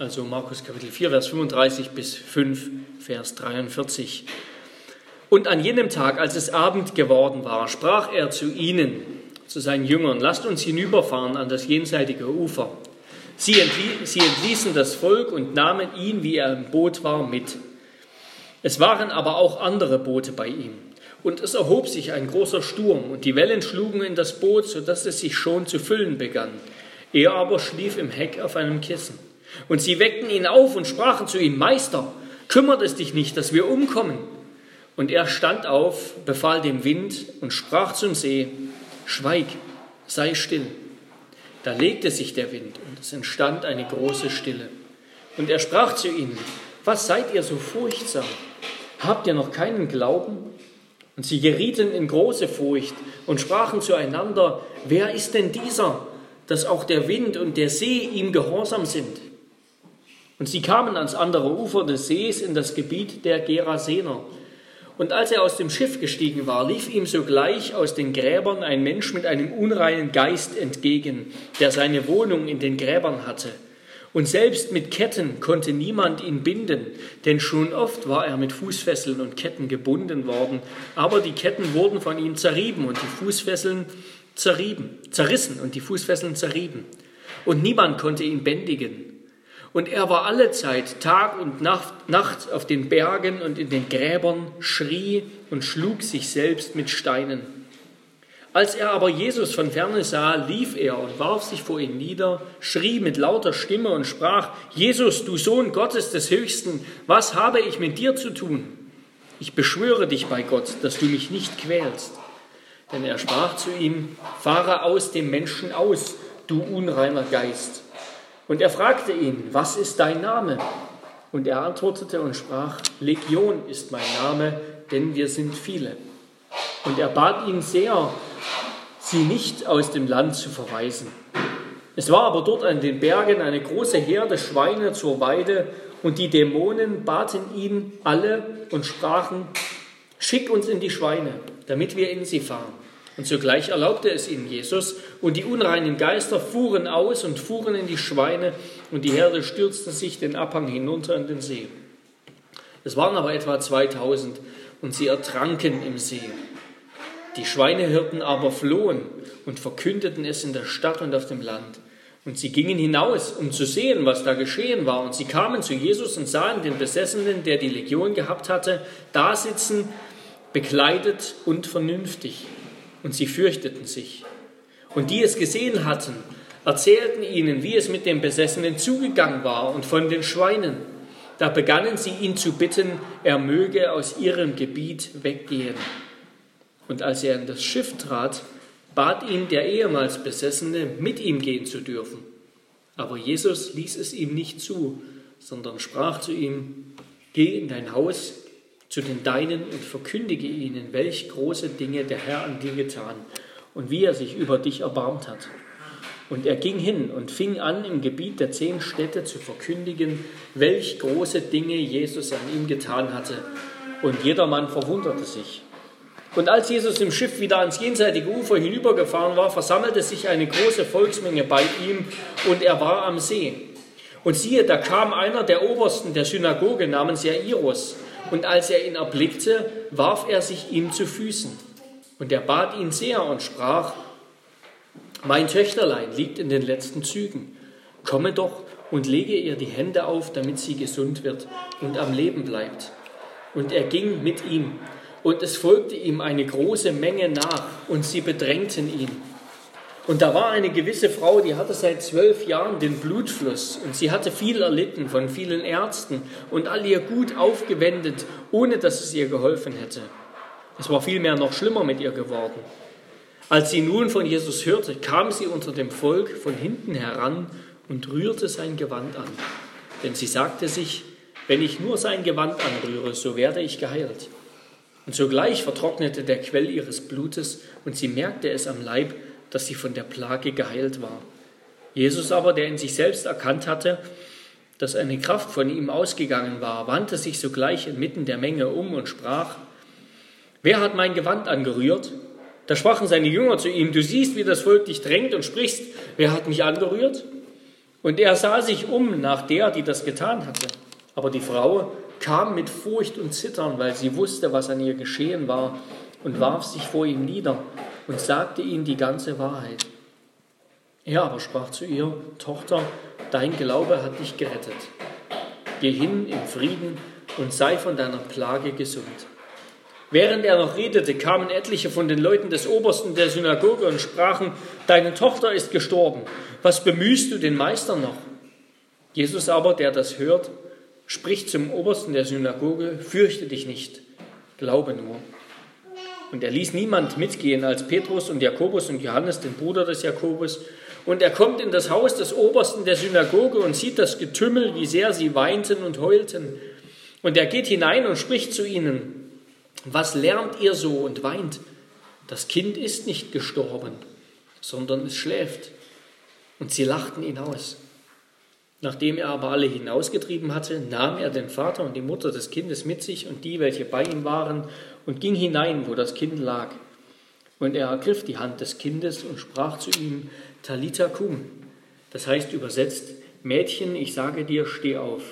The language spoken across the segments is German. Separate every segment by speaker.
Speaker 1: Also Markus Kapitel 4, Vers 35 bis 5, Vers 43. Und an jenem Tag, als es Abend geworden war, sprach er zu ihnen, zu seinen Jüngern, lasst uns hinüberfahren an das jenseitige Ufer. Sie, entließen das Volk und nahmen ihn, wie er im Boot war, mit. Es waren aber auch andere Boote bei ihm. Und es erhob sich ein großer Sturm, und die Wellen schlugen in das Boot, so dass es sich schon zu füllen begann. Er aber schlief im Heck auf einem Kissen. Und sie weckten ihn auf und sprachen zu ihm, Meister, kümmert es dich nicht, dass wir umkommen. Und er stand auf, befahl dem Wind und sprach zum See, Schweig, sei still. Da legte sich der Wind und es entstand eine große Stille. Und er sprach zu ihnen, was seid ihr so furchtsam? Habt ihr noch keinen Glauben? Und sie gerieten in große Furcht und sprachen zueinander, wer ist denn dieser, dass auch der Wind und der See ihm gehorsam sind? Und sie kamen ans andere Ufer des Sees in das Gebiet der Gerasener. Und als er aus dem Schiff gestiegen war, lief ihm sogleich aus den Gräbern ein Mensch mit einem unreinen Geist entgegen, der seine Wohnung in den Gräbern hatte. Und selbst mit Ketten konnte niemand ihn binden, denn schon oft war er mit Fußfesseln und Ketten gebunden worden, aber die Ketten wurden von ihm zerrieben und die Fußfesseln zerrieben, zerrissen und die Fußfesseln zerrieben. Und niemand konnte ihn bändigen. Und er war alle Zeit, Tag und Nacht, auf den Bergen und in den Gräbern, schrie und schlug sich selbst mit Steinen. Als er aber Jesus von ferne sah, lief er und warf sich vor ihm nieder, schrie mit lauter Stimme und sprach, Jesus, du Sohn Gottes des Höchsten, was habe ich mit dir zu tun? Ich beschwöre dich bei Gott, dass du mich nicht quälst. Denn er sprach zu ihm, fahre aus dem Menschen aus, du unreiner Geist. Und er fragte ihn, was ist dein Name? Und er antwortete und sprach, Legion ist mein Name, denn wir sind viele. Und er bat ihn sehr, sie nicht aus dem Land zu verweisen. Es war aber dort an den Bergen eine große Herde Schweine zur Weide, und die Dämonen baten ihn alle und sprachen, Schick uns in die Schweine, damit wir in sie fahren. Und sogleich erlaubte es ihnen Jesus, und die unreinen Geister fuhren aus und fuhren in die Schweine, und die Herde stürzte sich den Abhang hinunter in den See. Es waren aber etwa 2000, und sie ertranken im See. Die Schweinehirten aber flohen und verkündeten es in der Stadt und auf dem Land. Und sie gingen hinaus, um zu sehen, was da geschehen war. Und sie kamen zu Jesus und sahen den Besessenen, der die Legion gehabt hatte, da sitzen, bekleidet und vernünftig. Und sie fürchteten sich. Und die es gesehen hatten, erzählten ihnen, wie es mit dem Besessenen zugegangen war und von den Schweinen. Da begannen sie ihn zu bitten, er möge aus ihrem Gebiet weggehen. Und als er in das Schiff trat, bat ihn der ehemals Besessene, mit ihm gehen zu dürfen. Aber Jesus ließ es ihm nicht zu, sondern sprach zu ihm, Geh in dein Haus zu den Deinen und verkündige ihnen, welch große Dinge der Herr an dir getan und wie er sich über dich erbarmt hat. Und er ging hin und fing an, im Gebiet der zehn Städte zu verkündigen, welch große Dinge Jesus an ihm getan hatte. Und jedermann verwunderte sich. Und als Jesus im Schiff wieder ans jenseitige Ufer hinübergefahren war, versammelte sich eine große Volksmenge bei ihm und er war am See. Und siehe, da kam einer der Obersten der Synagoge namens Jairus. Und als er ihn erblickte, warf er sich ihm zu Füßen. Und er bat ihn sehr und sprach, mein Töchterlein liegt in den letzten Zügen. Komme doch und lege ihr die Hände auf, damit sie gesund wird und am Leben bleibt. Und er ging mit ihm und es folgte ihm eine große Menge nach und sie bedrängten ihn. Und da war eine gewisse Frau, die hatte seit zwölf Jahren den Blutfluss und sie hatte viel erlitten von vielen Ärzten und all ihr Gut aufgewendet, ohne dass es ihr geholfen hätte. Es war vielmehr noch schlimmer mit ihr geworden. Als sie nun von Jesus hörte, kam sie unter dem Volk von hinten heran und rührte sein Gewand an. Denn sie sagte sich, wenn ich nur sein Gewand anrühre, so werde ich geheilt. Und sogleich vertrocknete der Quell ihres Blutes und sie merkte es am Leib, dass sie von der Plage geheilt war. Jesus aber, der in sich selbst erkannt hatte, dass eine Kraft von ihm ausgegangen war, wandte sich sogleich inmitten der Menge um und sprach, Wer hat mein Gewand angerührt? Da sprachen seine Jünger zu ihm, du siehst, wie das Volk dich drängt und sprichst, wer hat mich angerührt? Und er sah sich um nach der, die das getan hatte. Aber die Frau kam mit Furcht und Zittern, weil sie wusste, was an ihr geschehen war, und warf sich vor ihm nieder und sagte ihm die ganze Wahrheit. Er aber sprach zu ihr, Tochter, dein Glaube hat dich gerettet. Geh hin im Frieden und sei von deiner Plage gesund. Während er noch redete, kamen etliche von den Leuten des Obersten der Synagoge und sprachen, Deine Tochter ist gestorben, was bemühst du den Meister noch? Jesus aber, der das hört, spricht zum Obersten der Synagoge, fürchte dich nicht, glaube nur. Und er ließ niemand mitgehen als Petrus und Jakobus und Johannes, den Bruder des Jakobus. Und er kommt in das Haus des Obersten der Synagoge und sieht das Getümmel, wie sehr sie weinten und heulten. Und er geht hinein und spricht zu ihnen, was lernt ihr so und weint? Das Kind ist nicht gestorben, sondern es schläft. Und sie lachten ihn aus. Nachdem er aber alle hinausgetrieben hatte, nahm er den Vater und die Mutter des Kindes mit sich und die, welche bei ihm waren, und ging hinein, wo das Kind lag. Und er ergriff die Hand des Kindes und sprach zu ihm, Talita cum, das heißt übersetzt, Mädchen, ich sage dir, steh auf.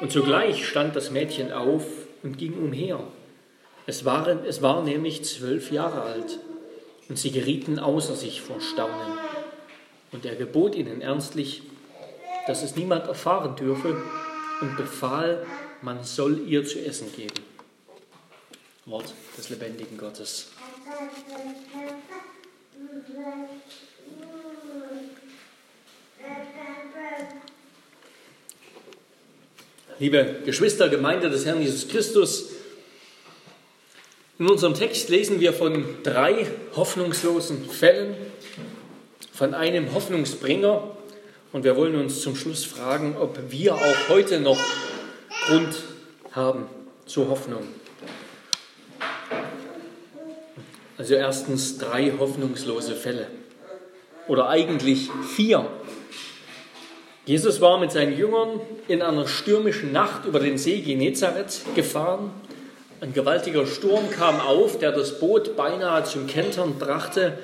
Speaker 1: Und sogleich stand das Mädchen auf und ging umher. Es, waren, es war nämlich zwölf Jahre alt, und sie gerieten außer sich vor Staunen. Und er gebot ihnen ernstlich, dass es niemand erfahren dürfe und befahl, man soll ihr zu essen geben. Wort des lebendigen Gottes. Liebe Geschwister, Gemeinde des Herrn Jesus Christus, in unserem Text lesen wir von drei hoffnungslosen Fällen, von einem Hoffnungsbringer und wir wollen uns zum Schluss fragen, ob wir auch heute noch Grund haben zur Hoffnung. Also erstens drei hoffnungslose Fälle oder eigentlich vier. Jesus war mit seinen Jüngern in einer stürmischen Nacht über den See Genezareth gefahren. Ein gewaltiger Sturm kam auf, der das Boot beinahe zum Kentern brachte.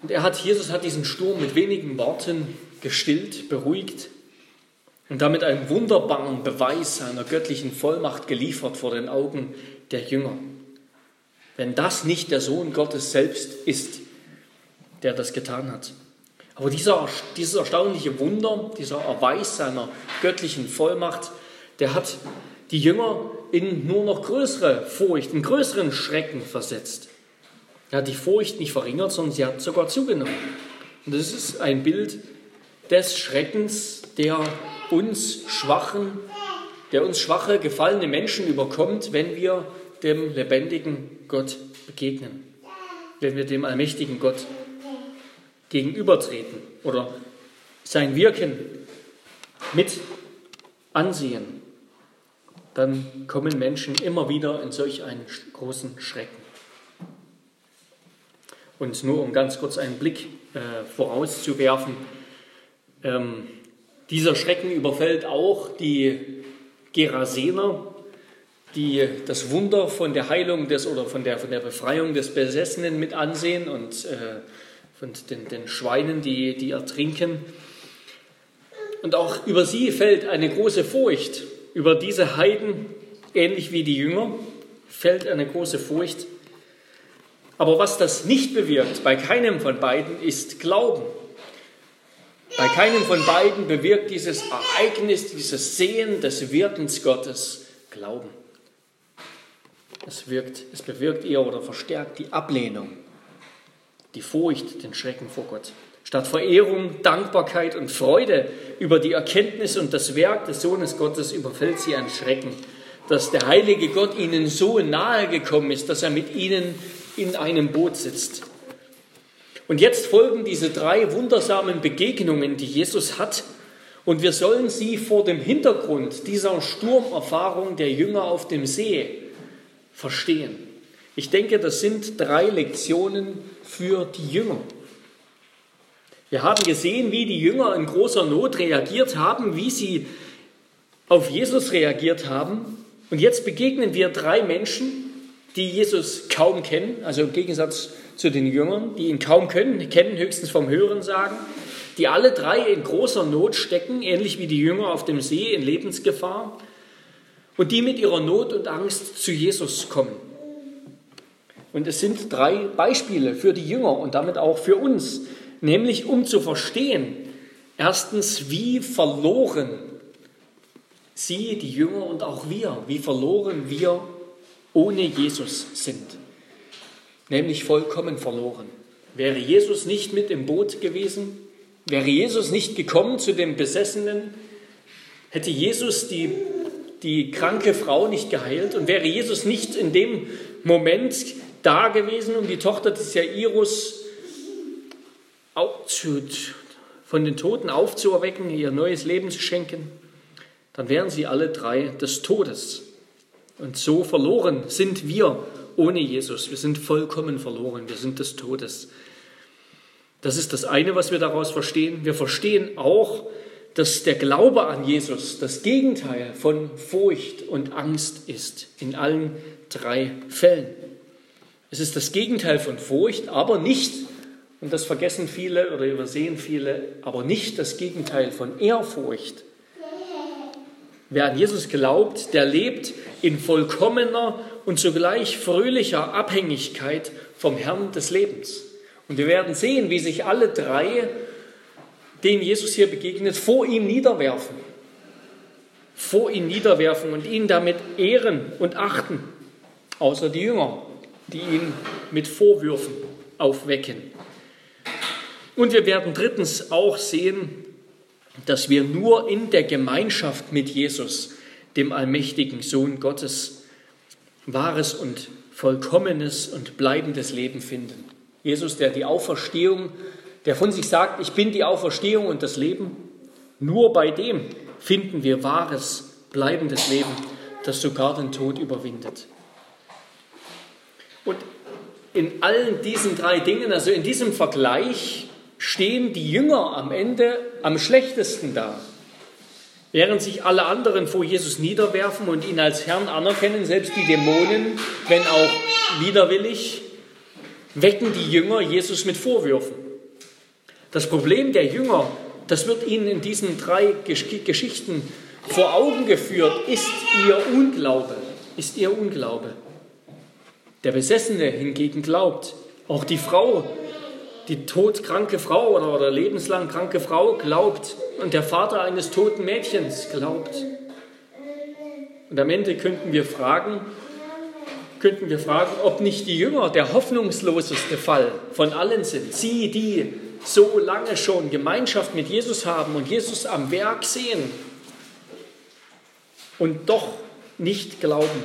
Speaker 1: Und er hat, Jesus hat diesen Sturm mit wenigen Worten gestillt, beruhigt und damit einen wunderbaren Beweis seiner göttlichen Vollmacht geliefert vor den Augen der Jünger. Wenn das nicht der Sohn Gottes selbst ist, der das getan hat. Aber dieser, dieses erstaunliche Wunder, dieser Erweis seiner göttlichen Vollmacht, der hat die Jünger in nur noch größere Furcht, in größeren Schrecken versetzt. Er hat die Furcht nicht verringert, sondern sie hat sogar zugenommen. Und das ist ein Bild des Schreckens, der uns schwachen, der uns schwache, gefallene Menschen überkommt, wenn wir dem lebendigen Gott begegnen, wenn wir dem allmächtigen Gott gegenübertreten oder sein Wirken mit ansehen, dann kommen Menschen immer wieder in solch einen großen Schrecken. Und nur um ganz kurz einen Blick äh, vorauszuwerfen, ähm, dieser Schrecken überfällt auch die Gerasener, die das Wunder von der Heilung des oder von der, von der Befreiung des Besessenen mit ansehen und äh, von den, den Schweinen, die, die ertrinken. Und auch über sie fällt eine große Furcht. Über diese Heiden, ähnlich wie die Jünger, fällt eine große Furcht. Aber was das nicht bewirkt, bei keinem von beiden, ist Glauben. Bei keinem von beiden bewirkt dieses Ereignis, dieses Sehen des Wirkens Gottes Glauben. Es, wirkt, es bewirkt eher oder verstärkt die Ablehnung, die Furcht, den Schrecken vor Gott. Statt Verehrung, Dankbarkeit und Freude über die Erkenntnis und das Werk des Sohnes Gottes überfällt sie ein Schrecken, dass der heilige Gott ihnen so nahe gekommen ist, dass er mit ihnen in einem Boot sitzt. Und jetzt folgen diese drei wundersamen Begegnungen, die Jesus hat, und wir sollen sie vor dem Hintergrund dieser Sturmerfahrung der Jünger auf dem See verstehen. Ich denke, das sind drei Lektionen für die Jünger. Wir haben gesehen, wie die Jünger in großer Not reagiert haben, wie sie auf Jesus reagiert haben. Und jetzt begegnen wir drei Menschen, die Jesus kaum kennen, also im Gegensatz zu den Jüngern, die ihn kaum können, kennen höchstens vom Hören sagen. die alle drei in großer Not stecken, ähnlich wie die Jünger auf dem See in Lebensgefahr, und die mit ihrer Not und Angst zu Jesus kommen. Und es sind drei Beispiele für die Jünger und damit auch für uns, nämlich um zu verstehen, erstens, wie verloren sie, die Jünger und auch wir, wie verloren wir ohne Jesus sind. Nämlich vollkommen verloren. Wäre Jesus nicht mit im Boot gewesen, wäre Jesus nicht gekommen zu dem Besessenen, hätte Jesus die, die kranke Frau nicht geheilt und wäre Jesus nicht in dem Moment da gewesen, um die Tochter des Jairus von den Toten aufzuerwecken, ihr neues Leben zu schenken, dann wären sie alle drei des Todes. Und so verloren sind wir ohne Jesus. Wir sind vollkommen verloren. Wir sind des Todes. Das ist das eine, was wir daraus verstehen. Wir verstehen auch, dass der Glaube an Jesus das Gegenteil von Furcht und Angst ist. In allen drei Fällen. Es ist das Gegenteil von Furcht, aber nicht, und das vergessen viele oder übersehen viele, aber nicht das Gegenteil von Ehrfurcht. Wer an Jesus glaubt, der lebt in vollkommener und zugleich fröhlicher Abhängigkeit vom Herrn des Lebens. Und wir werden sehen, wie sich alle drei, denen Jesus hier begegnet, vor ihm niederwerfen. Vor ihm niederwerfen und ihn damit ehren und achten. Außer die Jünger, die ihn mit Vorwürfen aufwecken. Und wir werden drittens auch sehen, dass wir nur in der Gemeinschaft mit Jesus, dem allmächtigen Sohn Gottes, wahres und vollkommenes und bleibendes Leben finden. Jesus, der die Auferstehung, der von sich sagt, ich bin die Auferstehung und das Leben, nur bei dem finden wir wahres, bleibendes Leben, das sogar den Tod überwindet. Und in allen diesen drei Dingen, also in diesem Vergleich, stehen die Jünger am Ende am schlechtesten da. Während sich alle anderen vor Jesus niederwerfen und ihn als Herrn anerkennen, selbst die Dämonen, wenn auch widerwillig, wecken die Jünger Jesus mit Vorwürfen. Das Problem der Jünger, das wird ihnen in diesen drei Geschichten vor Augen geführt, ist ihr Unglaube, ist ihr Unglaube. Der Besessene hingegen glaubt, auch die Frau, die todkranke Frau oder, oder lebenslang kranke Frau glaubt und der Vater eines toten Mädchens glaubt. Und am Ende könnten wir fragen, könnten wir fragen, ob nicht die Jünger der hoffnungsloseste Fall von allen sind. Sie, die so lange schon Gemeinschaft mit Jesus haben und Jesus am Werk sehen und doch nicht glauben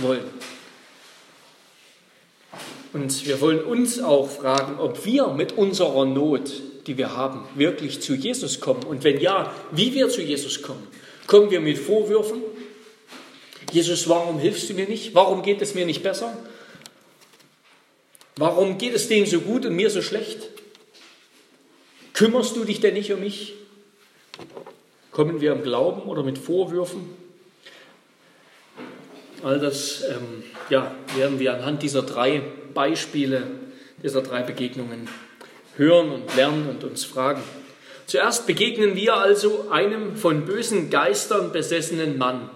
Speaker 1: wollen. Und wir wollen uns auch fragen, ob wir mit unserer Not, die wir haben, wirklich zu Jesus kommen. Und wenn ja, wie wir zu Jesus kommen. Kommen wir mit Vorwürfen? Jesus, warum hilfst du mir nicht? Warum geht es mir nicht besser? Warum geht es dem so gut und mir so schlecht? Kümmerst du dich denn nicht um mich? Kommen wir im Glauben oder mit Vorwürfen? All das ähm, ja, werden wir anhand dieser drei Beispiele, dieser drei Begegnungen hören und lernen und uns fragen. Zuerst begegnen wir also einem von bösen Geistern besessenen Mann.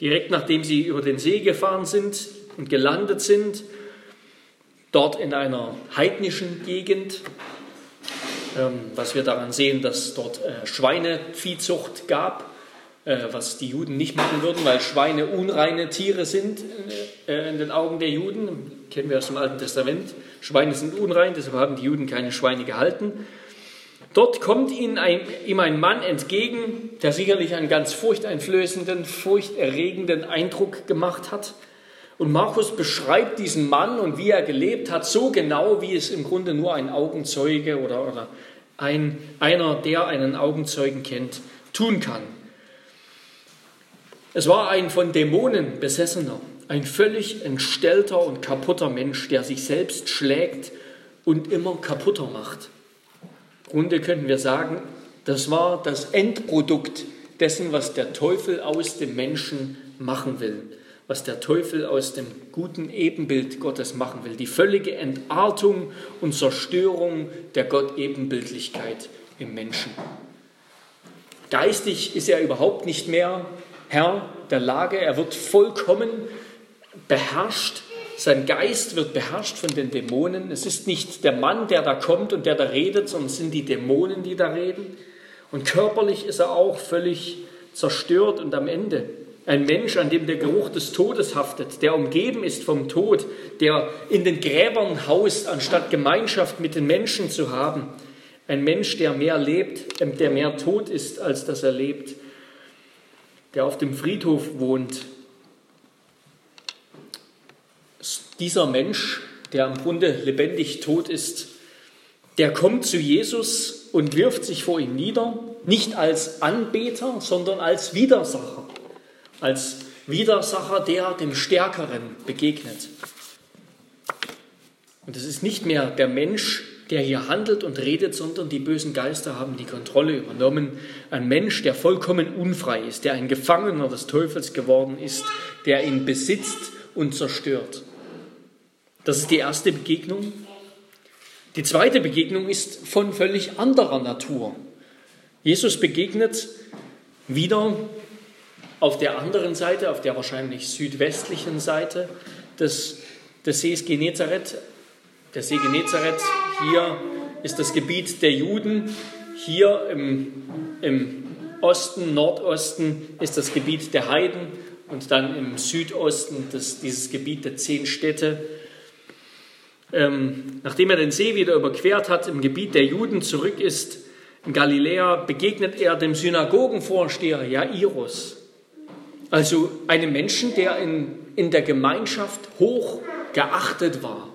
Speaker 1: Direkt nachdem sie über den See gefahren sind und gelandet sind, dort in einer heidnischen Gegend, was wir daran sehen, dass dort äh, Schweineviehzucht gab äh, was die Juden nicht machen würden, weil Schweine unreine Tiere sind äh, in den Augen der Juden. Kennen wir aus dem Alten Testament. Schweine sind unrein, deshalb haben die Juden keine Schweine gehalten. Dort kommt ihnen ein, ihm ein Mann entgegen, der sicherlich einen ganz furchteinflößenden, furchterregenden Eindruck gemacht hat. Und Markus beschreibt diesen Mann und wie er gelebt hat, so genau, wie es im Grunde nur ein Augenzeuge oder, oder ein, einer, der einen Augenzeugen kennt, tun kann. Es war ein von Dämonen besessener, ein völlig entstellter und kaputter Mensch, der sich selbst schlägt und immer kaputter macht. Im Grunde könnten wir sagen, das war das Endprodukt dessen, was der Teufel aus dem Menschen machen will, was der Teufel aus dem guten Ebenbild Gottes machen will, die völlige Entartung und Zerstörung der Gottebenbildlichkeit im Menschen. Geistig ist er überhaupt nicht mehr Herr der Lage. Er wird vollkommen beherrscht. Sein Geist wird beherrscht von den Dämonen. Es ist nicht der Mann, der da kommt und der da redet, sondern es sind die Dämonen, die da reden. Und körperlich ist er auch völlig zerstört und am Ende. Ein Mensch, an dem der Geruch des Todes haftet, der umgeben ist vom Tod, der in den Gräbern haust, anstatt Gemeinschaft mit den Menschen zu haben. Ein Mensch, der mehr lebt, ähm, der mehr tot ist, als dass er lebt, der auf dem Friedhof wohnt. Dieser Mensch, der im Grunde lebendig tot ist, der kommt zu Jesus und wirft sich vor ihm nieder, nicht als Anbeter, sondern als Widersacher, als Widersacher, der dem Stärkeren begegnet. Und es ist nicht mehr der Mensch, der hier handelt und redet, sondern die bösen Geister haben die Kontrolle übernommen. Ein Mensch, der vollkommen unfrei ist, der ein Gefangener des Teufels geworden ist, der ihn besitzt und zerstört. Das ist die erste Begegnung. Die zweite Begegnung ist von völlig anderer Natur. Jesus begegnet wieder auf der anderen Seite, auf der wahrscheinlich südwestlichen Seite des, des Sees Genezareth. Der See Genezareth hier ist das Gebiet der Juden. Hier im, im Osten, Nordosten ist das Gebiet der Heiden und dann im Südosten das, dieses Gebiet der zehn Städte. Ähm, nachdem er den See wieder überquert hat, im Gebiet der Juden zurück ist, in Galiläa, begegnet er dem Synagogenvorsteher Jairus. Also einem Menschen, der in, in der Gemeinschaft hoch geachtet war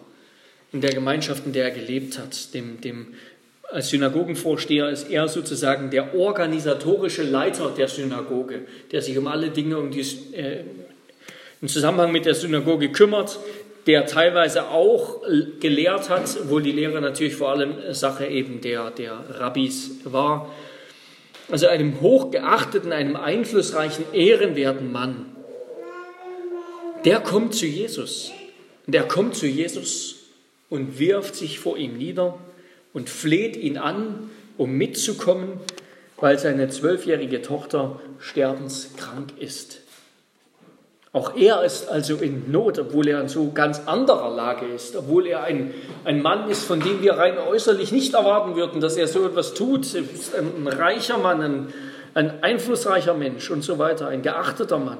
Speaker 1: in der Gemeinschaft, in der er gelebt hat. Dem, dem, als Synagogenvorsteher ist er sozusagen der organisatorische Leiter der Synagoge, der sich um alle Dinge um die, äh, im Zusammenhang mit der Synagoge kümmert, der teilweise auch gelehrt hat, obwohl die Lehre natürlich vor allem Sache eben der, der Rabbis war. Also einem hochgeachteten, einem einflussreichen, ehrenwerten Mann. Der kommt zu Jesus. Der kommt zu Jesus und wirft sich vor ihm nieder und fleht ihn an, um mitzukommen, weil seine zwölfjährige Tochter sterbenskrank ist. Auch er ist also in Not, obwohl er in so ganz anderer Lage ist, obwohl er ein, ein Mann ist, von dem wir rein äußerlich nicht erwarten würden, dass er so etwas tut. Er ist ein, ein reicher Mann, ein, ein einflussreicher Mensch und so weiter, ein geachteter Mann.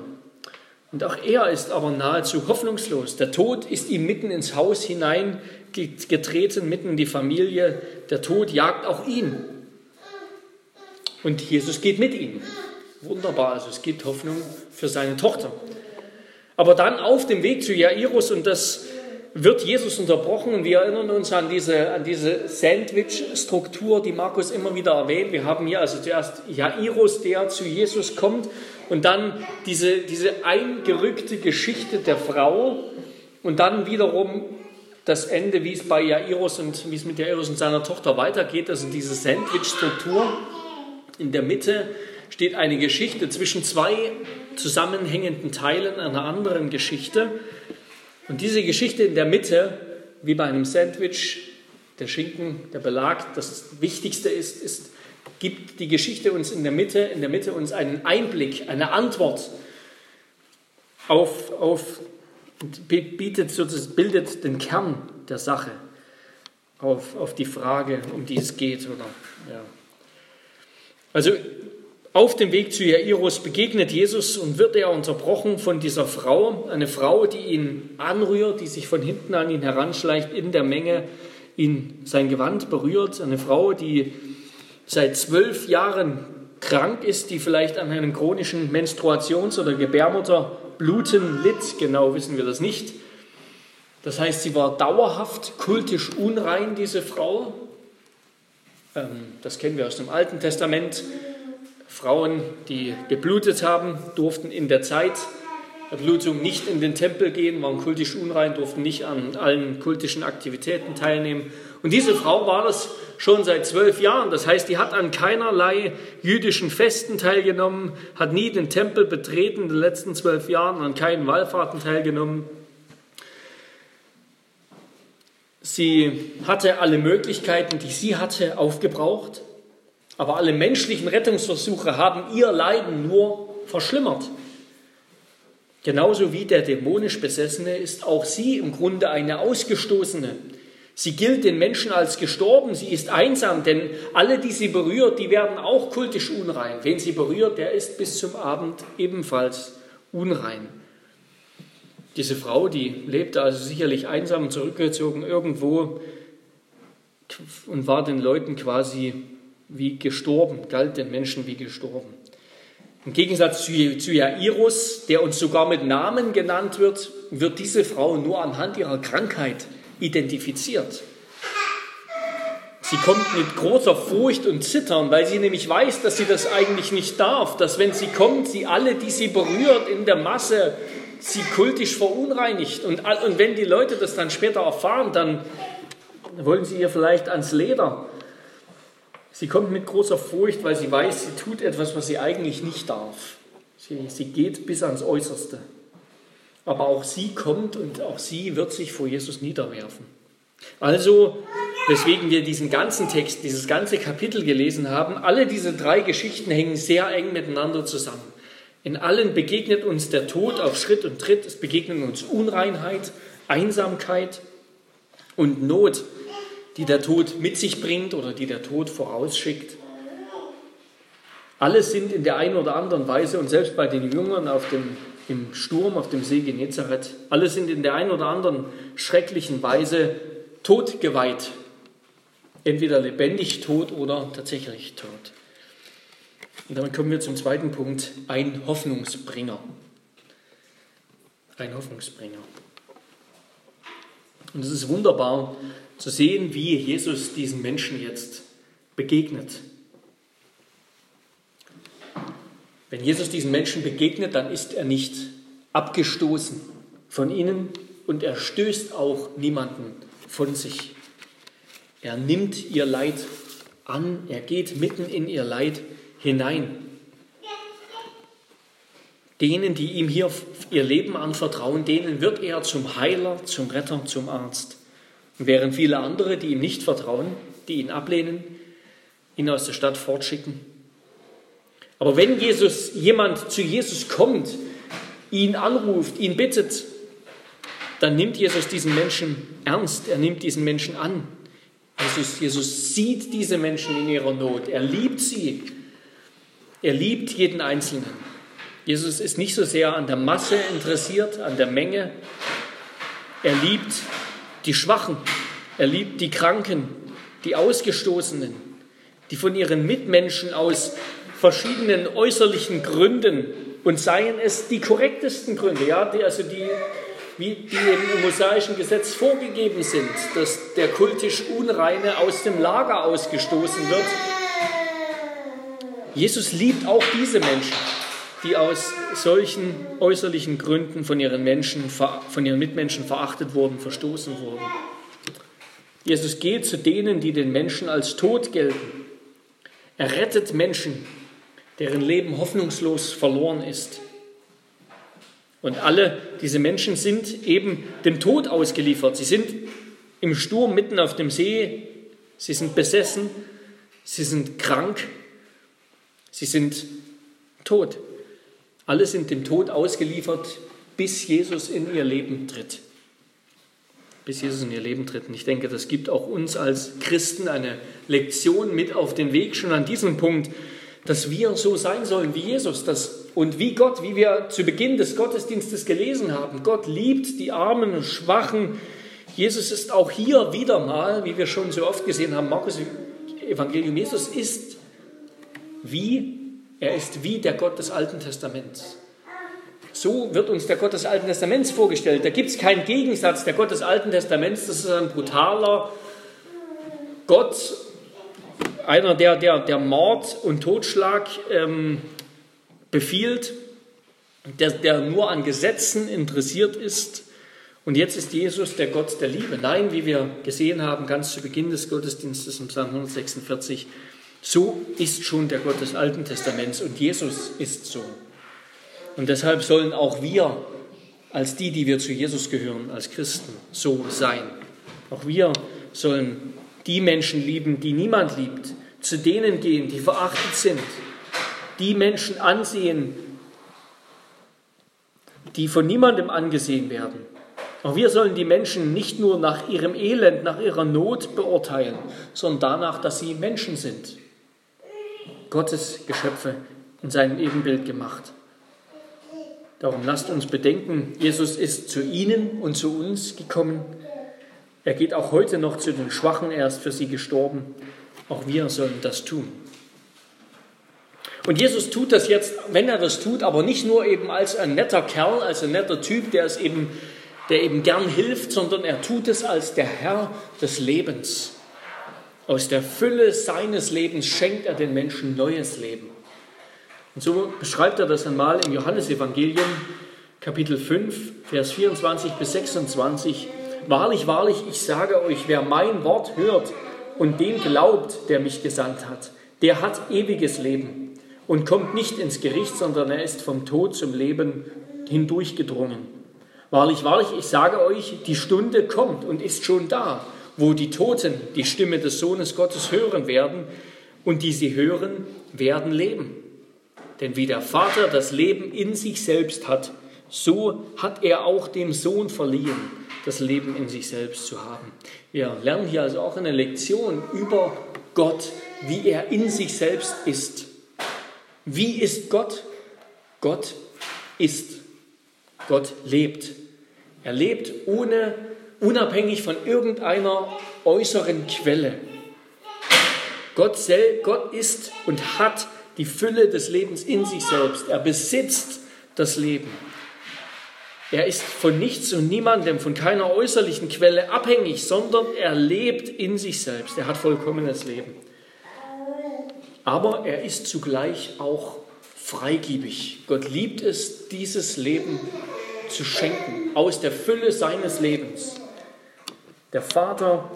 Speaker 1: Und auch er ist aber nahezu hoffnungslos. Der Tod ist ihm mitten ins Haus hineingetreten, mitten in die Familie. Der Tod jagt auch ihn. Und Jesus geht mit ihm. Wunderbar, also es gibt Hoffnung für seine Tochter. Aber dann auf dem Weg zu Jairus, und das wird Jesus unterbrochen. Und wir erinnern uns an diese, an diese Sandwich-Struktur, die Markus immer wieder erwähnt. Wir haben hier also zuerst Jairus, der zu Jesus kommt und dann diese, diese eingerückte Geschichte der Frau und dann wiederum das Ende, wie es bei Jairus und wie es mit Jairus und seiner Tochter weitergeht, also diese Sandwich-Struktur. In der Mitte steht eine Geschichte zwischen zwei zusammenhängenden Teilen einer anderen Geschichte. Und diese Geschichte in der Mitte, wie bei einem Sandwich, der Schinken, der Belag, das Wichtigste ist, ist gibt die Geschichte uns in der Mitte, in der Mitte uns einen Einblick, eine Antwort auf, auf bietet sozusagen, bildet den Kern der Sache auf, auf die Frage, um die es geht. Oder, ja. Also auf dem Weg zu Jairus begegnet Jesus und wird er unterbrochen von dieser Frau, eine Frau, die ihn anrührt, die sich von hinten an ihn heranschleicht, in der Menge ihn sein Gewand berührt, eine Frau, die seit zwölf Jahren krank ist, die vielleicht an einem chronischen Menstruations- oder Gebärmutterbluten litt, genau wissen wir das nicht. Das heißt, sie war dauerhaft kultisch unrein, diese Frau. Ähm, das kennen wir aus dem Alten Testament. Frauen, die geblutet haben, durften in der Zeit der Blutung nicht in den Tempel gehen, waren kultisch unrein, durften nicht an allen kultischen Aktivitäten teilnehmen. Und diese Frau war das schon seit zwölf Jahren. Das heißt, die hat an keinerlei jüdischen Festen teilgenommen, hat nie den Tempel betreten in den letzten zwölf Jahren, an keinen Wallfahrten teilgenommen. Sie hatte alle Möglichkeiten, die sie hatte, aufgebraucht. Aber alle menschlichen Rettungsversuche haben ihr Leiden nur verschlimmert. Genauso wie der dämonisch Besessene ist auch sie im Grunde eine Ausgestoßene. Sie gilt den Menschen als gestorben, sie ist einsam, denn alle, die sie berührt, die werden auch kultisch unrein. Wen sie berührt, der ist bis zum Abend ebenfalls unrein. Diese Frau, die lebte also sicherlich einsam zurückgezogen irgendwo und war den Leuten quasi wie gestorben, galt den Menschen wie gestorben. Im Gegensatz zu, zu Jairus, der uns sogar mit Namen genannt wird, wird diese Frau nur anhand ihrer Krankheit identifiziert. Sie kommt mit großer Furcht und Zittern, weil sie nämlich weiß, dass sie das eigentlich nicht darf, dass wenn sie kommt, sie alle, die sie berührt in der Masse, sie kultisch verunreinigt. Und, und wenn die Leute das dann später erfahren, dann wollen sie ihr vielleicht ans Leder. Sie kommt mit großer Furcht, weil sie weiß, sie tut etwas, was sie eigentlich nicht darf. Sie, sie geht bis ans Äußerste. Aber auch sie kommt und auch sie wird sich vor Jesus niederwerfen. Also, weswegen wir diesen ganzen Text, dieses ganze Kapitel gelesen haben, alle diese drei Geschichten hängen sehr eng miteinander zusammen. In allen begegnet uns der Tod auf Schritt und Tritt, es begegnen uns Unreinheit, Einsamkeit und Not, die der Tod mit sich bringt oder die der Tod vorausschickt. Alle sind in der einen oder anderen Weise und selbst bei den Jüngern auf dem, im Sturm auf dem See Genezareth, alle sind in der einen oder anderen schrecklichen Weise totgeweiht. Entweder lebendig tot oder tatsächlich tot. Und damit kommen wir zum zweiten Punkt, ein Hoffnungsbringer. Ein Hoffnungsbringer. Und es ist wunderbar zu sehen, wie Jesus diesen Menschen jetzt begegnet. Wenn Jesus diesen Menschen begegnet, dann ist er nicht abgestoßen von ihnen und er stößt auch niemanden von sich. Er nimmt ihr Leid an, er geht mitten in ihr Leid hinein. Denen, die ihm hier ihr Leben anvertrauen, denen wird er zum Heiler, zum Retter, zum Arzt. Während viele andere, die ihm nicht vertrauen, die ihn ablehnen, ihn aus der Stadt fortschicken. Aber wenn Jesus, jemand zu Jesus kommt, ihn anruft, ihn bittet, dann nimmt Jesus diesen Menschen ernst, er nimmt diesen Menschen an. Jesus, Jesus sieht diese Menschen in ihrer Not, er liebt sie, er liebt jeden Einzelnen. Jesus ist nicht so sehr an der Masse interessiert, an der Menge. Er liebt die Schwachen. Er liebt die Kranken, die Ausgestoßenen, die von ihren Mitmenschen aus verschiedenen äußerlichen Gründen und seien es die korrektesten Gründe, ja, die, also die, wie die im mosaischen Gesetz vorgegeben sind, dass der kultisch Unreine aus dem Lager ausgestoßen wird Jesus liebt auch diese Menschen, die aus solchen äußerlichen Gründen von ihren, Menschen, von ihren Mitmenschen verachtet wurden, verstoßen wurden. Jesus geht zu denen, die den Menschen als tot gelten. Er rettet Menschen, deren Leben hoffnungslos verloren ist. Und alle diese Menschen sind eben dem Tod ausgeliefert. Sie sind im Sturm mitten auf dem See, sie sind besessen, sie sind krank, Sie sind tot. Alle sind dem Tod ausgeliefert, bis Jesus in ihr Leben tritt. Bis Jesus in ihr Leben tritt. Und ich denke, das gibt auch uns als Christen eine Lektion mit auf den Weg, schon an diesem Punkt, dass wir so sein sollen wie Jesus dass, und wie Gott, wie wir zu Beginn des Gottesdienstes gelesen haben. Gott liebt die Armen und Schwachen. Jesus ist auch hier wieder mal, wie wir schon so oft gesehen haben, Markus Evangelium, Jesus ist wie, er ist wie der Gott des Alten Testaments. So wird uns der Gott des Alten Testaments vorgestellt. Da gibt es keinen Gegensatz. Der Gott des Alten Testaments, das ist ein brutaler Gott, einer, der, der, der Mord und Totschlag ähm, befiehlt, der, der nur an Gesetzen interessiert ist. Und jetzt ist Jesus der Gott der Liebe. Nein, wie wir gesehen haben, ganz zu Beginn des Gottesdienstes im Psalm 146, so ist schon der Gott des Alten Testaments und Jesus ist so. Und deshalb sollen auch wir als die, die wir zu Jesus gehören, als Christen, so sein. Auch wir sollen die Menschen lieben, die niemand liebt, zu denen gehen, die verachtet sind, die Menschen ansehen, die von niemandem angesehen werden. Auch wir sollen die Menschen nicht nur nach ihrem Elend, nach ihrer Not beurteilen, sondern danach, dass sie Menschen sind. Gottes Geschöpfe in seinem Ebenbild gemacht. Darum lasst uns bedenken, Jesus ist zu ihnen und zu uns gekommen. Er geht auch heute noch zu den Schwachen, er ist für sie gestorben. Auch wir sollen das tun. Und Jesus tut das jetzt, wenn er das tut, aber nicht nur eben als ein netter Kerl, als ein netter Typ, der es eben, der eben gern hilft, sondern er tut es als der Herr des Lebens. Aus der Fülle seines Lebens schenkt er den Menschen neues Leben. Und so beschreibt er das einmal im Johannesevangelium, Kapitel 5, Vers 24 bis 26. Wahrlich, wahrlich, ich sage euch, wer mein Wort hört und dem glaubt, der mich gesandt hat, der hat ewiges Leben und kommt nicht ins Gericht, sondern er ist vom Tod zum Leben hindurchgedrungen. Wahrlich, wahrlich, ich sage euch, die Stunde kommt und ist schon da, wo die Toten die Stimme des Sohnes Gottes hören werden und die sie hören, werden leben. Denn wie der Vater das Leben in sich selbst hat, so hat er auch dem Sohn verliehen, das Leben in sich selbst zu haben. Wir lernen hier also auch eine Lektion über Gott, wie er in sich selbst ist. Wie ist Gott? Gott ist. Gott lebt. Er lebt ohne, unabhängig von irgendeiner äußeren Quelle. Gott, sel, Gott ist und hat die Fülle des Lebens in sich selbst. Er besitzt das Leben. Er ist von nichts und niemandem, von keiner äußerlichen Quelle abhängig, sondern er lebt in sich selbst. Er hat vollkommenes Leben aber er ist zugleich auch freigiebig. Gott liebt es, dieses Leben zu schenken, aus der Fülle seines Lebens. Der Vater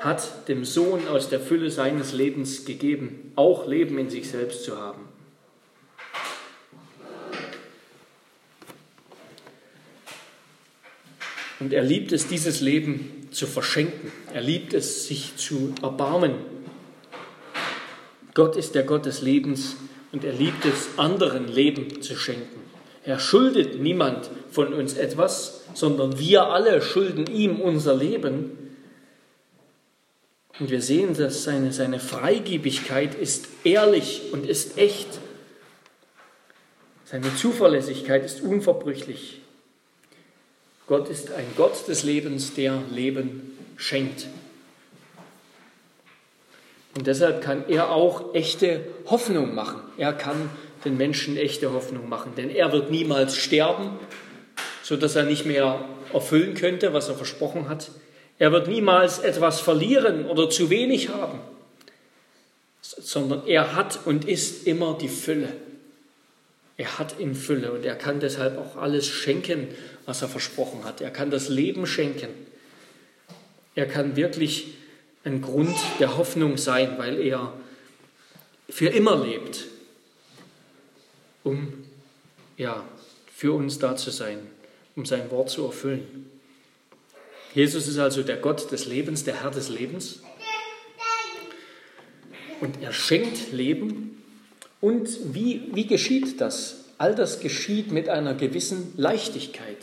Speaker 1: hat dem Sohn aus der Fülle seines Lebens gegeben, auch Leben in sich selbst zu haben. Und er liebt es, dieses Leben zu verschenken. Er liebt es, sich zu erbarmen Gott ist der Gott des Lebens und er liebt es, anderen Leben zu schenken. Er schuldet niemand von uns etwas, sondern wir alle schulden ihm unser Leben. Und wir sehen, dass seine, seine Freigebigkeit ist ehrlich und ist echt. Seine Zuverlässigkeit ist unverbrüchlich. Gott ist ein Gott des Lebens, der Leben schenkt. Und deshalb kann er auch echte Hoffnung machen. Er kann den Menschen echte Hoffnung machen, denn er wird niemals sterben, sodass er nicht mehr erfüllen könnte, was er versprochen hat. Er wird niemals etwas verlieren oder zu wenig haben, sondern er hat und ist immer die Fülle. Er hat in Fülle und er kann deshalb auch alles schenken, was er versprochen hat. Er kann das Leben schenken. Er kann wirklich ein Grund der Hoffnung sein, weil er für immer lebt, um ja, für uns da zu sein, um sein Wort zu erfüllen. Jesus ist also der Gott des Lebens, der Herr des Lebens. Und er schenkt Leben. Und wie, wie geschieht das? All das geschieht mit einer gewissen Leichtigkeit.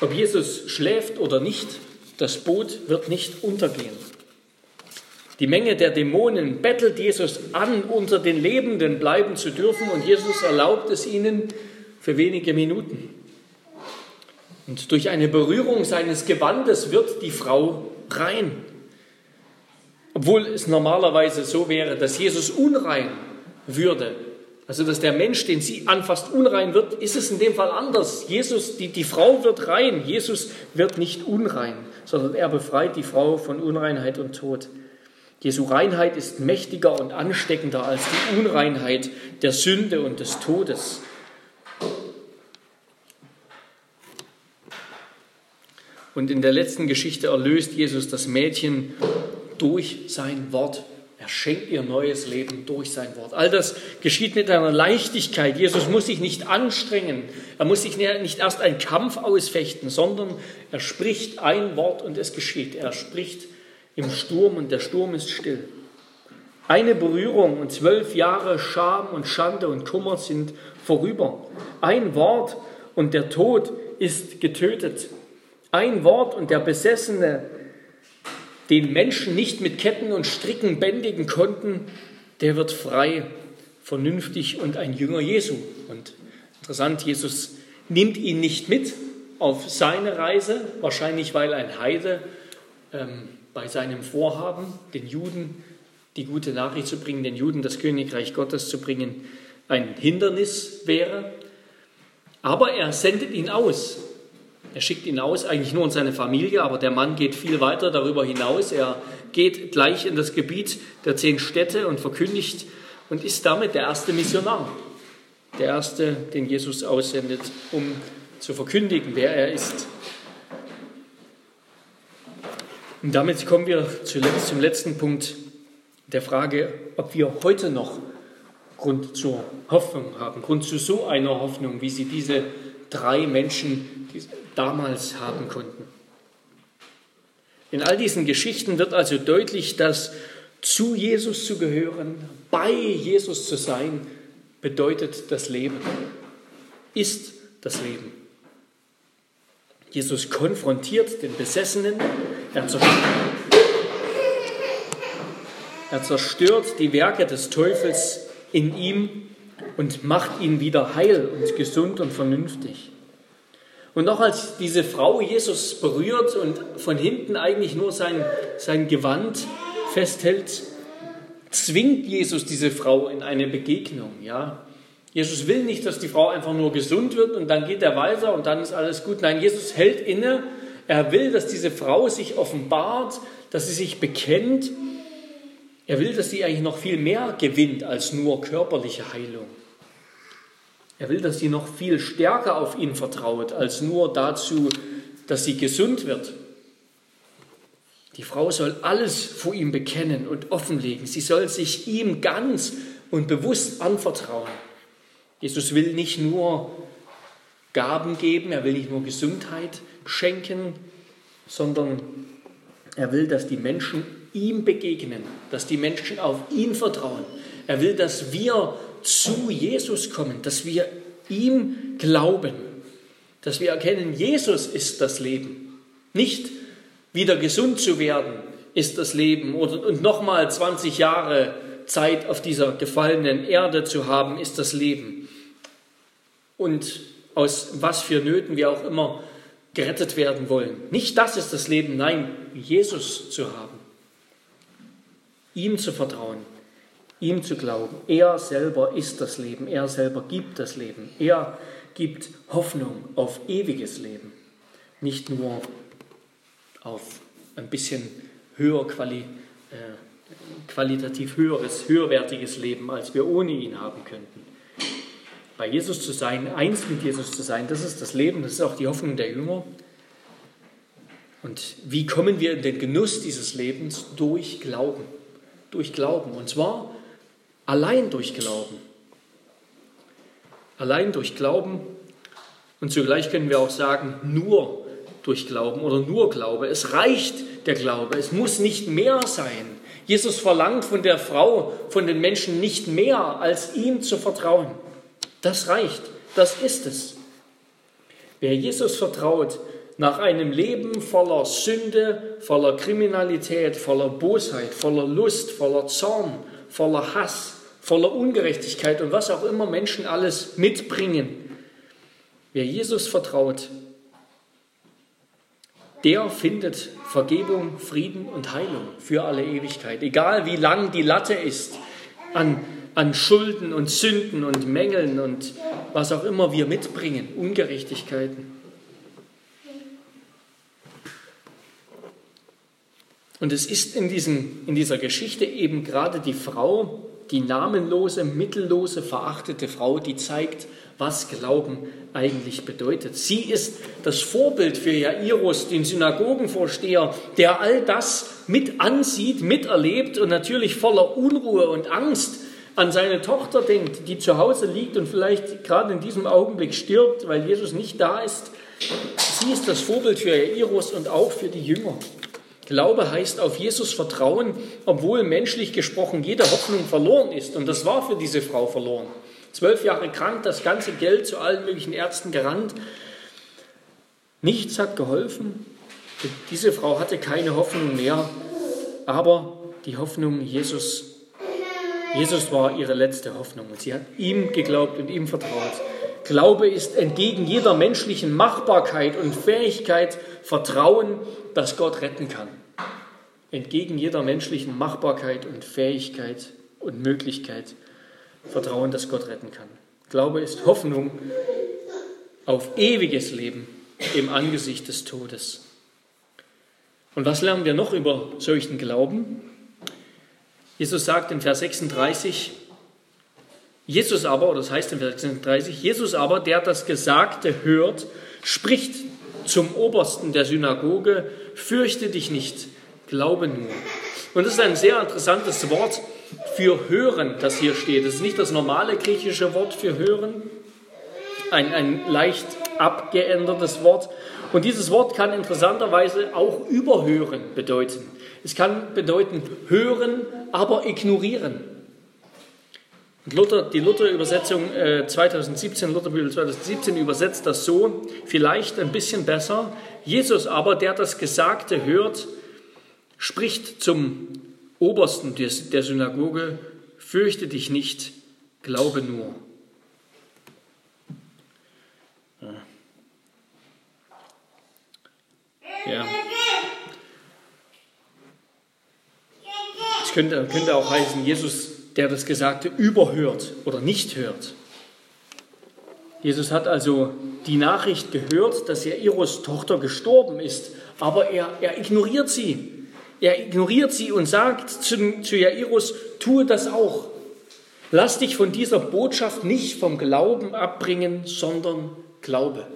Speaker 1: Ob Jesus schläft oder nicht, das Boot wird nicht untergehen. Die Menge der Dämonen bettelt Jesus an, unter den Lebenden bleiben zu dürfen und Jesus erlaubt es ihnen für wenige Minuten. Und durch eine Berührung seines Gewandes wird die Frau rein. Obwohl es normalerweise so wäre, dass Jesus unrein würde. Also dass der Mensch, den sie anfasst, unrein wird, ist es in dem Fall anders. Jesus, die, die Frau wird rein. Jesus wird nicht unrein sondern er befreit die Frau von Unreinheit und Tod. Jesu Reinheit ist mächtiger und ansteckender als die Unreinheit der Sünde und des Todes. Und in der letzten Geschichte erlöst Jesus das Mädchen durch sein Wort. Er schenkt ihr neues Leben durch sein Wort. All das geschieht mit einer Leichtigkeit. Jesus muss sich nicht anstrengen. Er muss sich nicht erst einen Kampf ausfechten, sondern er spricht ein Wort und es geschieht. Er spricht im Sturm und der Sturm ist still. Eine Berührung und zwölf Jahre Scham und Schande und Kummer sind vorüber. Ein Wort und der Tod ist getötet. Ein Wort und der Besessene, den Menschen nicht mit Ketten und Stricken bändigen konnten, der wird frei, vernünftig und ein Jünger Jesu. Und interessant, Jesus nimmt ihn nicht mit auf seine Reise, wahrscheinlich weil ein Heide ähm, bei seinem Vorhaben, den Juden die gute Nachricht zu bringen, den Juden das Königreich Gottes zu bringen, ein Hindernis wäre. Aber er sendet ihn aus. Er schickt ihn aus, eigentlich nur in seine Familie, aber der Mann geht viel weiter darüber hinaus. Er geht gleich in das Gebiet der zehn Städte und verkündigt und ist damit der erste Missionar. Der erste, den Jesus aussendet, um zu verkündigen, wer er ist. Und damit kommen wir zuletzt zum letzten Punkt der Frage, ob wir heute noch Grund zur Hoffnung haben, Grund zu so einer Hoffnung, wie sie diese drei Menschen damals haben konnten. In all diesen Geschichten wird also deutlich, dass zu Jesus zu gehören, bei Jesus zu sein, bedeutet das Leben, ist das Leben. Jesus konfrontiert den Besessenen, er zerstört, er zerstört die Werke des Teufels in ihm und macht ihn wieder heil und gesund und vernünftig. Und noch als diese Frau Jesus berührt und von hinten eigentlich nur sein, sein Gewand festhält, zwingt Jesus diese Frau in eine Begegnung. Ja? Jesus will nicht, dass die Frau einfach nur gesund wird und dann geht er weiter und dann ist alles gut. Nein, Jesus hält inne. Er will, dass diese Frau sich offenbart, dass sie sich bekennt. Er will, dass sie eigentlich noch viel mehr gewinnt als nur körperliche Heilung. Er will, dass sie noch viel stärker auf ihn vertraut, als nur dazu, dass sie gesund wird. Die Frau soll alles vor ihm bekennen und offenlegen. Sie soll sich ihm ganz und bewusst anvertrauen. Jesus will nicht nur Gaben geben, er will nicht nur Gesundheit schenken, sondern er will, dass die Menschen ihm begegnen, dass die Menschen auf ihn vertrauen. Er will, dass wir zu Jesus kommen, dass wir ihm glauben, dass wir erkennen, Jesus ist das Leben. Nicht wieder gesund zu werden ist das Leben und nochmal 20 Jahre Zeit auf dieser gefallenen Erde zu haben, ist das Leben. Und aus was für Nöten wir auch immer gerettet werden wollen. Nicht das ist das Leben, nein, Jesus zu haben, ihm zu vertrauen, ihm zu glauben. Er selber ist das Leben, er selber gibt das Leben, er gibt Hoffnung auf ewiges Leben, nicht nur auf ein bisschen höher quali, äh, qualitativ höheres, höherwertiges Leben, als wir ohne ihn haben könnten. Bei Jesus zu sein, eins mit Jesus zu sein, das ist das Leben, das ist auch die Hoffnung der Jünger. Und wie kommen wir in den Genuss dieses Lebens? Durch Glauben. Durch Glauben. Und zwar Allein durch Glauben. Allein durch Glauben und zugleich können wir auch sagen, nur durch Glauben oder nur Glaube. Es reicht der Glaube, es muss nicht mehr sein. Jesus verlangt von der Frau, von den Menschen nicht mehr, als ihm zu vertrauen. Das reicht, das ist es. Wer Jesus vertraut, nach einem Leben voller Sünde, voller Kriminalität, voller Bosheit, voller Lust, voller Zorn, voller Hass, voller Ungerechtigkeit und was auch immer Menschen alles mitbringen. Wer Jesus vertraut, der findet Vergebung, Frieden und Heilung für alle Ewigkeit. Egal wie lang die Latte ist an, an Schulden und Sünden und Mängeln und was auch immer wir mitbringen, Ungerechtigkeiten. Und es ist in, diesen, in dieser Geschichte eben gerade die Frau, die namenlose, mittellose, verachtete Frau, die zeigt, was Glauben eigentlich bedeutet. Sie ist das Vorbild für Jairus, den Synagogenvorsteher, der all das mit ansieht, miterlebt und natürlich voller Unruhe und Angst an seine Tochter denkt, die zu Hause liegt und vielleicht gerade in diesem Augenblick stirbt, weil Jesus nicht da ist. Sie ist das Vorbild für Jairus und auch für die Jünger. Glaube heißt auf Jesus vertrauen, obwohl menschlich gesprochen jede Hoffnung verloren ist. Und das war für diese Frau verloren. Zwölf Jahre krank, das ganze Geld zu allen möglichen Ärzten gerannt. Nichts hat geholfen. Diese Frau hatte keine Hoffnung mehr, aber die Hoffnung Jesus, Jesus war ihre letzte Hoffnung. Und sie hat ihm geglaubt und ihm vertraut. Glaube ist entgegen jeder menschlichen Machbarkeit und Fähigkeit Vertrauen, dass Gott retten kann. Entgegen jeder menschlichen Machbarkeit und Fähigkeit und Möglichkeit Vertrauen, dass Gott retten kann. Glaube ist Hoffnung auf ewiges Leben im Angesicht des Todes. Und was lernen wir noch über solchen Glauben? Jesus sagt in Vers 36, Jesus aber, oder das heißt in Vers 36, Jesus aber, der das Gesagte hört, spricht zum Obersten der Synagoge, fürchte dich nicht, glaube nur. Und das ist ein sehr interessantes Wort für hören, das hier steht. Das ist nicht das normale griechische Wort für hören, ein, ein leicht abgeändertes Wort. Und dieses Wort kann interessanterweise auch überhören bedeuten. Es kann bedeuten hören, aber ignorieren. Luther, die Luther-Übersetzung äh, 2017, Lutherbibel 2017 übersetzt das so, vielleicht ein bisschen besser. Jesus aber, der das Gesagte hört, spricht zum Obersten der Synagoge, fürchte dich nicht, glaube nur. Ja. Es könnte, könnte auch heißen, Jesus der das Gesagte überhört oder nicht hört. Jesus hat also die Nachricht gehört, dass Jairus Tochter gestorben ist, aber er, er ignoriert sie. Er ignoriert sie und sagt zu, zu Jairus, tue das auch. Lass dich von dieser Botschaft nicht vom Glauben abbringen, sondern glaube.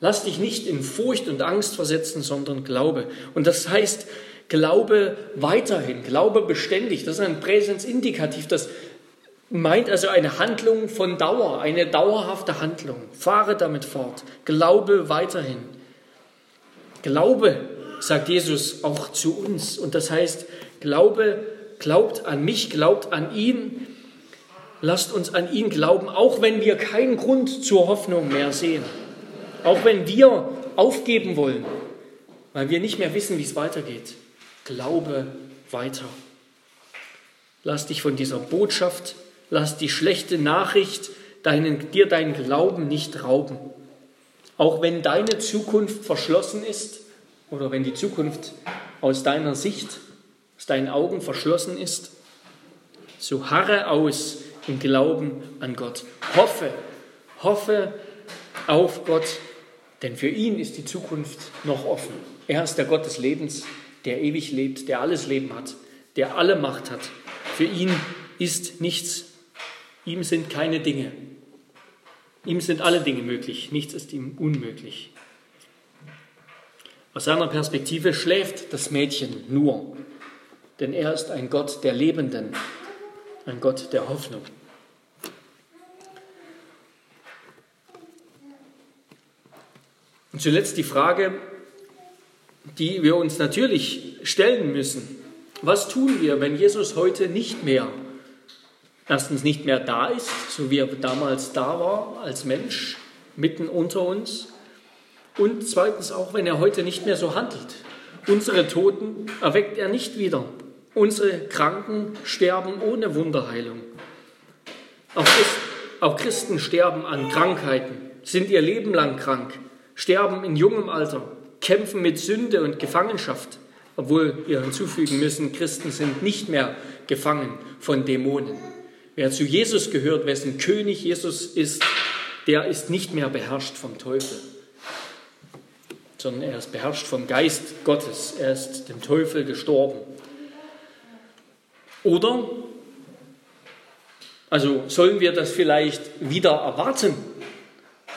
Speaker 1: Lass dich nicht in Furcht und Angst versetzen, sondern glaube. Und das heißt, Glaube weiterhin, Glaube beständig. Das ist ein Präsensindikativ, das meint also eine Handlung von Dauer, eine dauerhafte Handlung. Fahre damit fort. Glaube weiterhin. Glaube, sagt Jesus auch zu uns. Und das heißt, Glaube, glaubt an mich, glaubt an ihn. Lasst uns an ihn glauben, auch wenn wir keinen Grund zur Hoffnung mehr sehen. Auch wenn wir aufgeben wollen, weil wir nicht mehr wissen, wie es weitergeht. Glaube weiter. Lass dich von dieser Botschaft, lass die schlechte Nachricht deinen, dir deinen Glauben nicht rauben. Auch wenn deine Zukunft verschlossen ist oder wenn die Zukunft aus deiner Sicht, aus deinen Augen verschlossen ist, so harre aus im Glauben an Gott. Hoffe, hoffe auf Gott, denn für ihn ist die Zukunft noch offen. Er ist der Gott des Lebens der ewig lebt, der alles Leben hat, der alle Macht hat. Für ihn ist nichts, ihm sind keine Dinge. Ihm sind alle Dinge möglich, nichts ist ihm unmöglich. Aus seiner Perspektive schläft das Mädchen nur, denn er ist ein Gott der Lebenden, ein Gott der Hoffnung. Und zuletzt die Frage, die wir uns natürlich stellen müssen. Was tun wir, wenn Jesus heute nicht mehr, erstens nicht mehr da ist, so wie er damals da war als Mensch, mitten unter uns, und zweitens auch, wenn er heute nicht mehr so handelt. Unsere Toten erweckt er nicht wieder. Unsere Kranken sterben ohne Wunderheilung. Auch, Christen, auch Christen sterben an Krankheiten, sind ihr Leben lang krank, sterben in jungem Alter, kämpfen mit Sünde und Gefangenschaft, obwohl wir hinzufügen müssen, Christen sind nicht mehr gefangen von Dämonen. Wer zu Jesus gehört, wessen König Jesus ist, der ist nicht mehr beherrscht vom Teufel, sondern er ist beherrscht vom Geist Gottes. Er ist dem Teufel gestorben. Oder, also sollen wir das vielleicht wieder erwarten,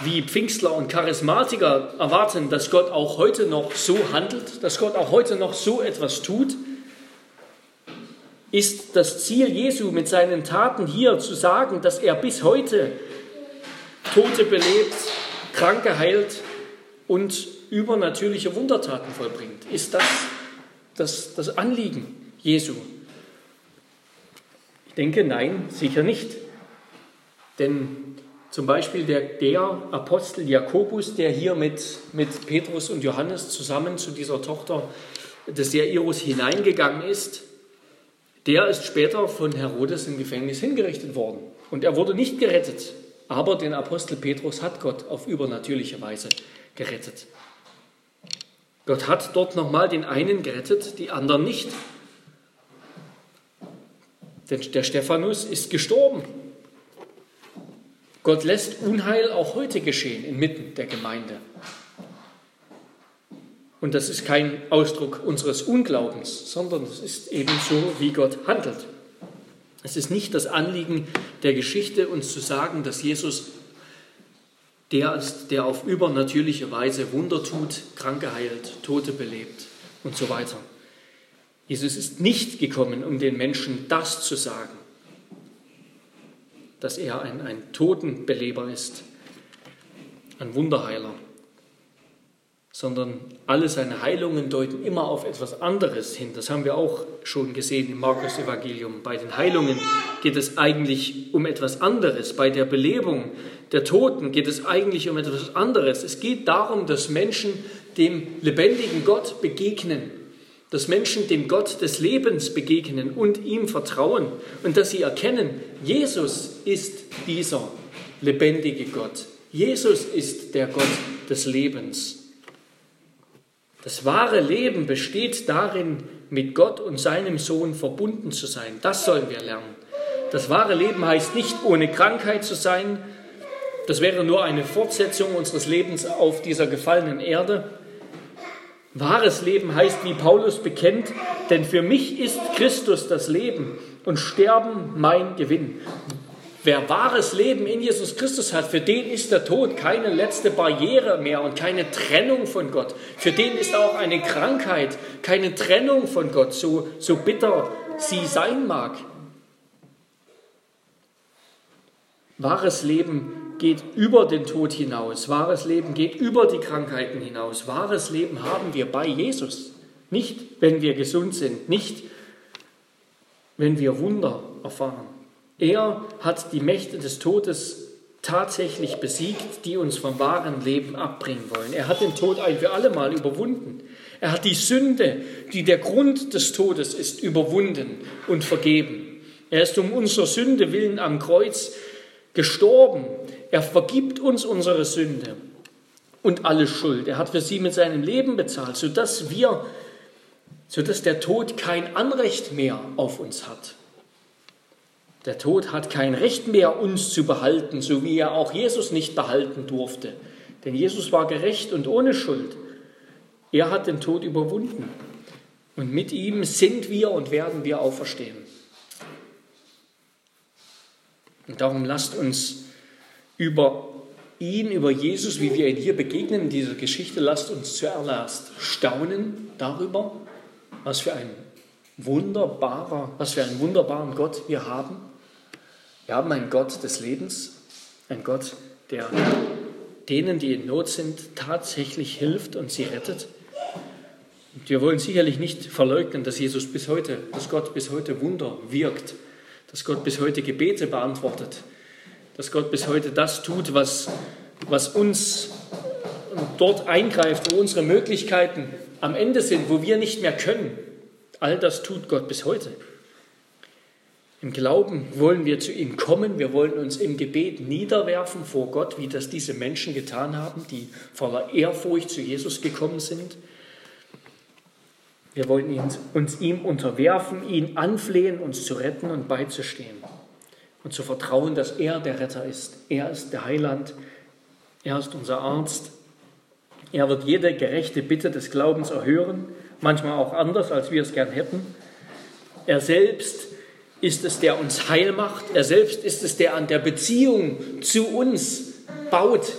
Speaker 1: wie Pfingstler und Charismatiker erwarten, dass Gott auch heute noch so handelt, dass Gott auch heute noch so etwas tut, ist das Ziel Jesu mit seinen Taten hier zu sagen, dass er bis heute Tote belebt, Kranke heilt und übernatürliche Wundertaten vollbringt. Ist das das, das Anliegen Jesu? Ich denke, nein, sicher nicht. Denn zum Beispiel der, der Apostel Jakobus, der hier mit, mit Petrus und Johannes zusammen zu dieser Tochter des Jairus hineingegangen ist, der ist später von Herodes im Gefängnis hingerichtet worden. Und er wurde nicht gerettet, aber den Apostel Petrus hat Gott auf übernatürliche Weise gerettet. Gott hat dort nochmal den einen gerettet, die anderen nicht. Denn der Stephanus ist gestorben. Gott lässt Unheil auch heute geschehen inmitten der Gemeinde. Und das ist kein Ausdruck unseres Unglaubens, sondern es ist eben so, wie Gott handelt. Es ist nicht das Anliegen der Geschichte, uns zu sagen, dass Jesus der ist, der auf übernatürliche Weise Wunder tut, Kranke heilt, Tote belebt und so weiter. Jesus ist nicht gekommen, um den Menschen das zu sagen, dass er ein, ein Totenbeleber ist, ein Wunderheiler sondern alle seine Heilungen deuten immer auf etwas anderes hin. Das haben wir auch schon gesehen im Markus Evangelium. Bei den Heilungen geht es eigentlich um etwas anderes. Bei der Belebung der Toten geht es eigentlich um etwas anderes. Es geht darum, dass Menschen dem lebendigen Gott begegnen, dass Menschen dem Gott des Lebens begegnen und ihm vertrauen und dass sie erkennen, Jesus ist dieser lebendige Gott. Jesus ist der Gott des Lebens. Das wahre Leben besteht darin, mit Gott und seinem Sohn verbunden zu sein. Das sollen wir lernen. Das wahre Leben heißt nicht ohne Krankheit zu sein. Das wäre nur eine Fortsetzung unseres Lebens auf dieser gefallenen Erde. Wahres Leben heißt, wie Paulus bekennt, denn für mich ist Christus das Leben und Sterben mein Gewinn. Wer wahres Leben in Jesus Christus hat, für den ist der Tod keine letzte Barriere mehr und keine Trennung von Gott. Für den ist auch eine Krankheit keine Trennung von Gott, so, so bitter sie sein mag. Wahres Leben geht über den Tod hinaus. Wahres Leben geht über die Krankheiten hinaus. Wahres Leben haben wir bei Jesus. Nicht, wenn wir gesund sind, nicht, wenn wir Wunder erfahren. Er hat die Mächte des Todes tatsächlich besiegt, die uns vom wahren Leben abbringen wollen. Er hat den Tod ein für alle Mal überwunden. Er hat die Sünde, die der Grund des Todes ist, überwunden und vergeben. Er ist um unserer Sünde willen am Kreuz gestorben. Er vergibt uns unsere Sünde und alle Schuld. Er hat für sie mit seinem Leben bezahlt, sodass wir, sodass der Tod kein Anrecht mehr auf uns hat. Der Tod hat kein Recht mehr, uns zu behalten, so wie er auch Jesus nicht behalten durfte. Denn Jesus war gerecht und ohne Schuld. Er hat den Tod überwunden. Und mit ihm sind wir und werden wir auferstehen. Und darum lasst uns über ihn, über Jesus, wie wir ihn hier begegnen in dieser Geschichte, lasst uns zuerst staunen darüber, was für ein wunderbarer, was für einen wunderbaren Gott wir haben. Wir haben einen Gott des Lebens, einen Gott, der denen, die in Not sind, tatsächlich hilft und sie rettet. Und wir wollen sicherlich nicht verleugnen, dass Jesus bis heute, dass Gott bis heute Wunder wirkt, dass Gott bis heute Gebete beantwortet, dass Gott bis heute das tut, was, was uns dort eingreift, wo unsere Möglichkeiten am Ende sind, wo wir nicht mehr können. All das tut Gott bis heute. Im Glauben wollen wir zu ihm kommen, wir wollen uns im Gebet niederwerfen vor Gott, wie das diese Menschen getan haben, die voller Ehrfurcht zu Jesus gekommen sind. Wir wollen uns ihm unterwerfen, ihn anflehen, uns zu retten und beizustehen und zu vertrauen, dass er der Retter ist. Er ist der Heiland, er ist unser Arzt. Er wird jede gerechte Bitte des Glaubens erhören, manchmal auch anders, als wir es gern hätten. Er selbst ist es, der uns heil macht. Er selbst ist es, der an der Beziehung zu uns baut.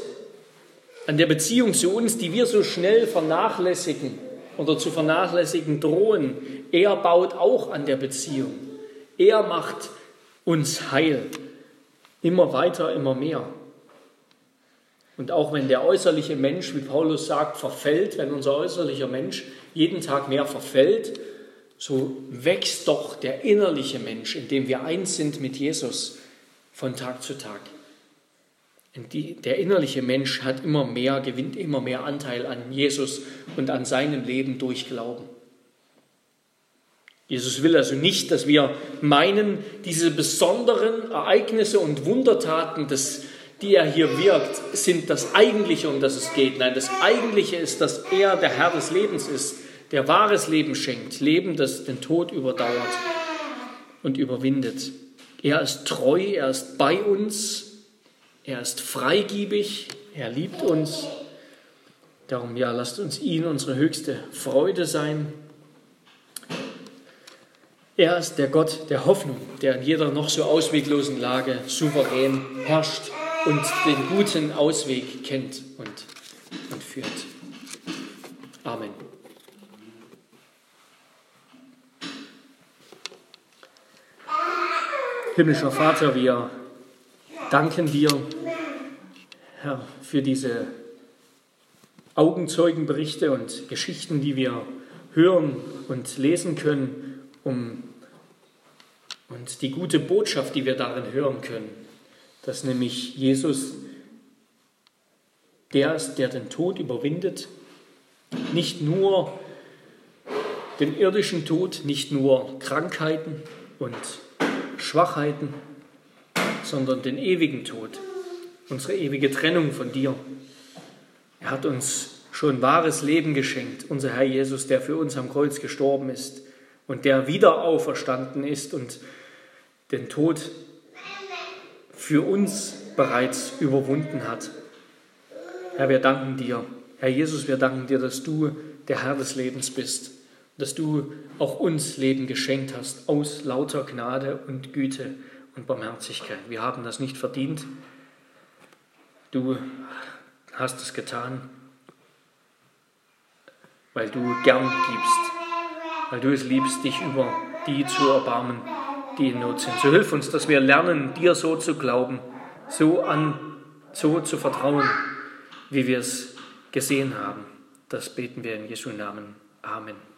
Speaker 1: An der Beziehung zu uns, die wir so schnell vernachlässigen oder zu vernachlässigen drohen. Er baut auch an der Beziehung. Er macht uns heil. Immer weiter, immer mehr. Und auch wenn der äußerliche Mensch, wie Paulus sagt, verfällt, wenn unser äußerlicher Mensch jeden Tag mehr verfällt, so wächst doch der innerliche Mensch, in dem wir eins sind mit Jesus von Tag zu Tag. Der innerliche Mensch hat immer mehr, gewinnt immer mehr Anteil an Jesus und an seinem Leben durch Glauben. Jesus will also nicht, dass wir meinen, diese besonderen Ereignisse und Wundertaten, das, die er hier wirkt, sind das Eigentliche, um das es geht. Nein, das Eigentliche ist, dass er der Herr des Lebens ist, der wahres Leben schenkt, Leben, das den Tod überdauert und überwindet. Er ist treu, er ist bei uns, er ist freigiebig, er liebt uns. Darum, ja, lasst uns ihn unsere höchste Freude sein. Er ist der Gott der Hoffnung, der in jeder noch so ausweglosen Lage souverän herrscht und den guten Ausweg kennt und, und führt. Amen. Himmlischer Vater, wir danken dir, Herr, für diese Augenzeugenberichte und Geschichten, die wir hören und lesen können, um und die gute Botschaft, die wir darin hören können, dass nämlich Jesus der ist, der den Tod überwindet, nicht nur den irdischen Tod, nicht nur Krankheiten und Schwachheiten, sondern den ewigen Tod, unsere ewige Trennung von dir. Er hat uns schon wahres Leben geschenkt, unser Herr Jesus, der für uns am Kreuz gestorben ist und der wieder auferstanden ist und den Tod für uns bereits überwunden hat. Herr, wir danken dir. Herr Jesus, wir danken dir, dass du der Herr des Lebens bist, dass du auch uns Leben geschenkt hast aus lauter Gnade und Güte und Barmherzigkeit. Wir haben das nicht verdient. Du hast es getan, weil du gern gibst, weil du es liebst, dich über die zu erbarmen, die in Not sind. So hilf uns, dass wir lernen, dir so zu glauben, so an, so zu vertrauen, wie wir es gesehen haben. Das beten wir in Jesu Namen. Amen.